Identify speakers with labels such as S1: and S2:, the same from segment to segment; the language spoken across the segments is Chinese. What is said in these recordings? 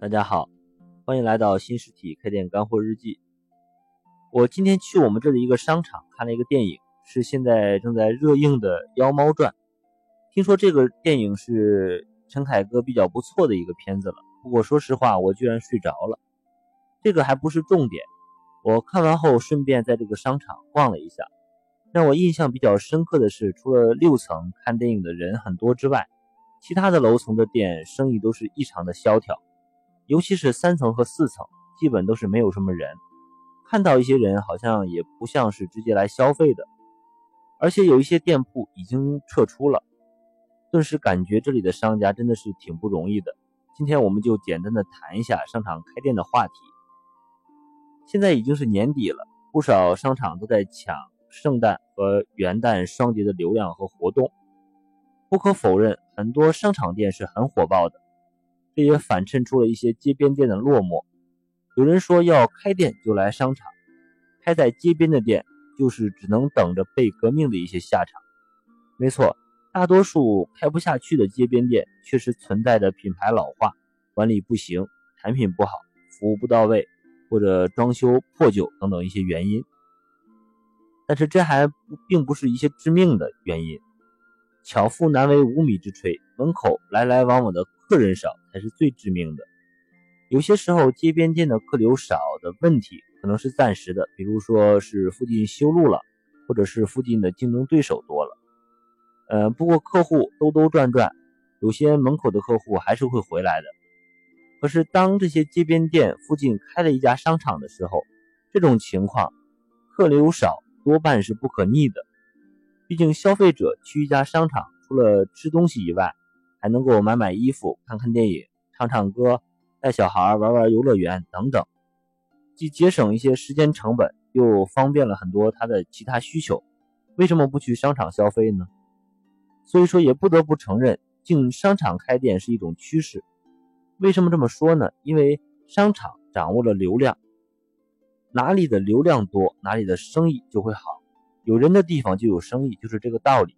S1: 大家好，欢迎来到新实体开店干货日记。我今天去我们这里一个商场看了一个电影，是现在正在热映的《妖猫传》。听说这个电影是陈凯歌比较不错的一个片子了，不过说实话，我居然睡着了。这个还不是重点，我看完后顺便在这个商场逛了一下，让我印象比较深刻的是，除了六层看电影的人很多之外，其他的楼层的店生意都是异常的萧条。尤其是三层和四层，基本都是没有什么人。看到一些人，好像也不像是直接来消费的。而且有一些店铺已经撤出了，顿时感觉这里的商家真的是挺不容易的。今天我们就简单的谈一下商场开店的话题。现在已经是年底了，不少商场都在抢圣诞和元旦双节的流量和活动。不可否认，很多商场店是很火爆的。这也反衬出了一些街边店的落寞。有人说要开店就来商场，开在街边的店就是只能等着被革命的一些下场。没错，大多数开不下去的街边店确实存在着品牌老化、管理不行、产品不好、服务不到位或者装修破旧等等一些原因。但是这还并不是一些致命的原因。巧妇难为无米之炊，门口来来往往的。客人少才是最致命的。有些时候，街边店的客流少的问题可能是暂时的，比如说是附近修路了，或者是附近的竞争对手多了。呃，不过客户兜兜转转，有些门口的客户还是会回来的。可是，当这些街边店附近开了一家商场的时候，这种情况，客流少多半是不可逆的。毕竟，消费者去一家商场，除了吃东西以外，还能够买买衣服、看看电影、唱唱歌、带小孩玩玩游乐园等等，既节省一些时间成本，又方便了很多他的其他需求。为什么不去商场消费呢？所以说，也不得不承认，进商场开店是一种趋势。为什么这么说呢？因为商场掌握了流量，哪里的流量多，哪里的生意就会好。有人的地方就有生意，就是这个道理。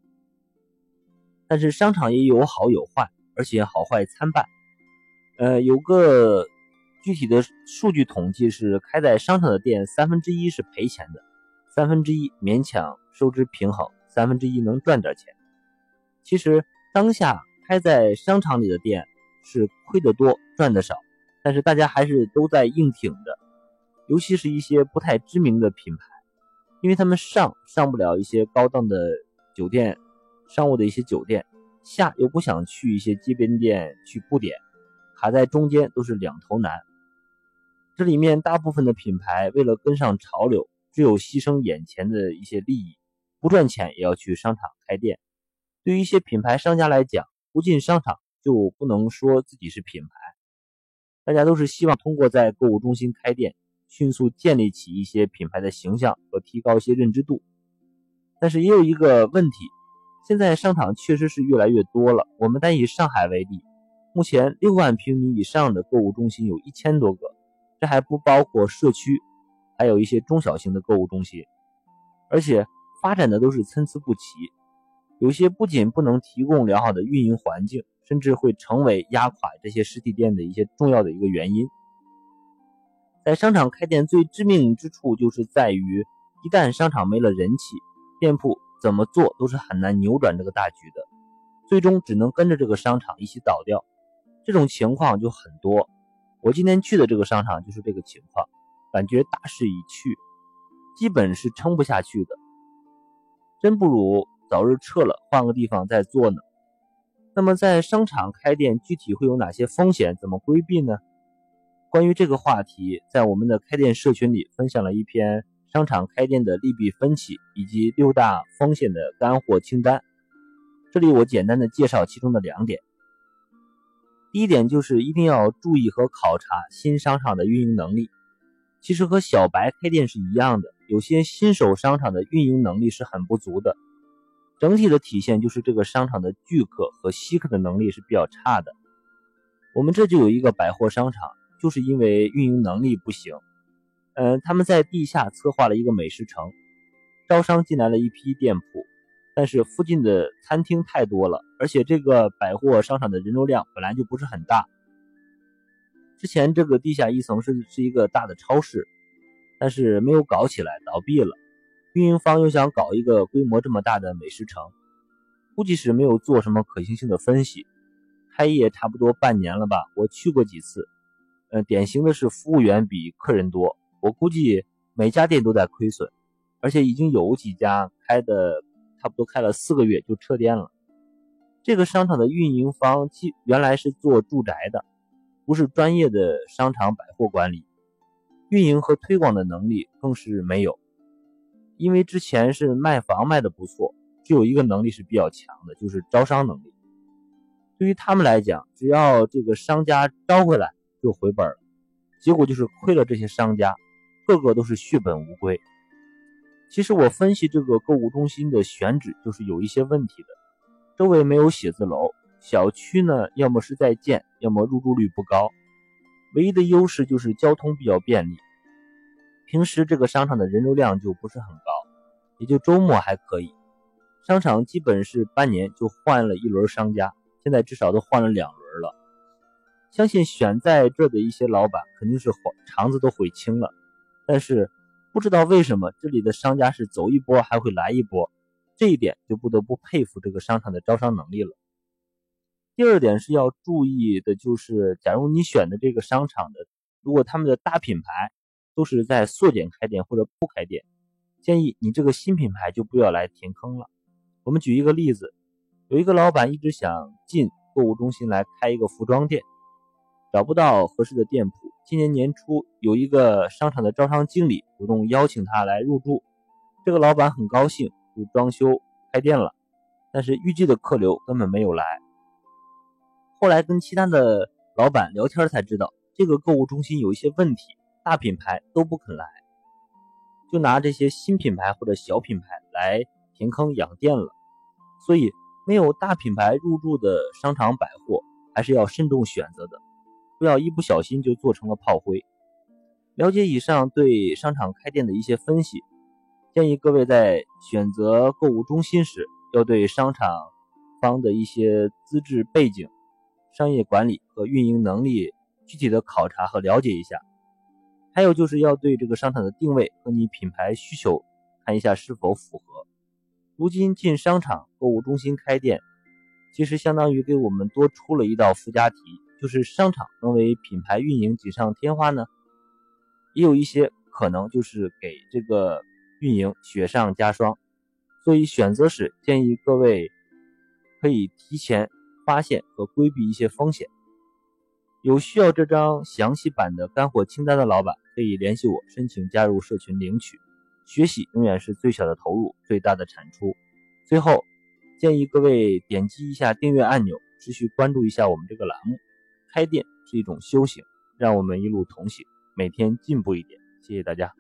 S1: 但是商场也有好有坏，而且好坏参半。呃，有个具体的数据统计是，开在商场的店三分之一是赔钱的，三分之一勉强收支平衡，三分之一能赚点钱。其实当下开在商场里的店是亏得多，赚的少，但是大家还是都在硬挺着，尤其是一些不太知名的品牌，因为他们上上不了一些高档的酒店。商务的一些酒店下又不想去一些街边店去布点，卡在中间都是两头难。这里面大部分的品牌为了跟上潮流，只有牺牲眼前的一些利益，不赚钱也要去商场开店。对于一些品牌商家来讲，不进商场就不能说自己是品牌。大家都是希望通过在购物中心开店，迅速建立起一些品牌的形象和提高一些认知度。但是也有一个问题。现在商场确实是越来越多了。我们单以上海为例，目前六万平米以上的购物中心有一千多个，这还不包括社区，还有一些中小型的购物中心，而且发展的都是参差不齐。有些不仅不能提供良好的运营环境，甚至会成为压垮这些实体店的一些重要的一个原因。在商场开店最致命之处就是在于，一旦商场没了人气，店铺。怎么做都是很难扭转这个大局的，最终只能跟着这个商场一起倒掉。这种情况就很多。我今天去的这个商场就是这个情况，感觉大势已去，基本是撑不下去的。真不如早日撤了，换个地方再做呢。那么在商场开店具体会有哪些风险？怎么规避呢？关于这个话题，在我们的开店社群里分享了一篇。商场开店的利弊分歧以及六大风险的干货清单，这里我简单的介绍其中的两点。第一点就是一定要注意和考察新商场的运营能力。其实和小白开店是一样的，有些新手商场的运营能力是很不足的。整体的体现就是这个商场的聚客和吸客的能力是比较差的。我们这就有一个百货商场，就是因为运营能力不行。嗯，他们在地下策划了一个美食城，招商进来了一批店铺，但是附近的餐厅太多了，而且这个百货商场的人流量本来就不是很大，之前这个地下一层是是一个大的超市，但是没有搞起来，倒闭了。运营方又想搞一个规模这么大的美食城，估计是没有做什么可行性的分析。开业差不多半年了吧，我去过几次，呃，典型的是服务员比客人多，我估计每家店都在亏损，而且已经有几家开的差不多开了四个月就撤店了。这个商场的运营方既原来是做住宅的。不是专业的商场百货管理，运营和推广的能力更是没有。因为之前是卖房卖的不错，只有一个能力是比较强的，就是招商能力。对于他们来讲，只要这个商家招回来就回本了，结果就是亏了这些商家，个个都是血本无归。其实我分析这个购物中心的选址就是有一些问题的，周围没有写字楼。小区呢，要么是在建，要么入住率不高。唯一的优势就是交通比较便利。平时这个商场的人流量就不是很高，也就周末还可以。商场基本是半年就换了一轮商家，现在至少都换了两轮了。相信选在这的一些老板肯定是肠子都悔青了。但是不知道为什么这里的商家是走一波还会来一波，这一点就不得不佩服这个商场的招商能力了。第二点是要注意的，就是假如你选的这个商场的，如果他们的大品牌都是在缩减开店或者不开店，建议你这个新品牌就不要来填坑了。我们举一个例子，有一个老板一直想进购物中心来开一个服装店，找不到合适的店铺。今年年初，有一个商场的招商经理主动邀请他来入驻，这个老板很高兴，就装修开店了，但是预计的客流根本没有来。后来跟其他的老板聊天才知道，这个购物中心有一些问题，大品牌都不肯来，就拿这些新品牌或者小品牌来填坑养店了。所以没有大品牌入驻的商场百货，还是要慎重选择的，不要一不小心就做成了炮灰。了解以上对商场开店的一些分析，建议各位在选择购物中心时，要对商场方的一些资质背景。商业管理和运营能力具体的考察和了解一下，还有就是要对这个商场的定位和你品牌需求看一下是否符合。如今进商场购物中心开店，其实相当于给我们多出了一道附加题，就是商场能为品牌运营锦上添花呢，也有一些可能就是给这个运营雪上加霜。所以选择时建议各位可以提前。发现和规避一些风险。有需要这张详细版的干货清单的老板，可以联系我申请加入社群领取。学习永远是最小的投入，最大的产出。最后，建议各位点击一下订阅按钮，持续关注一下我们这个栏目。开店是一种修行，让我们一路同行，每天进步一点。谢谢大家。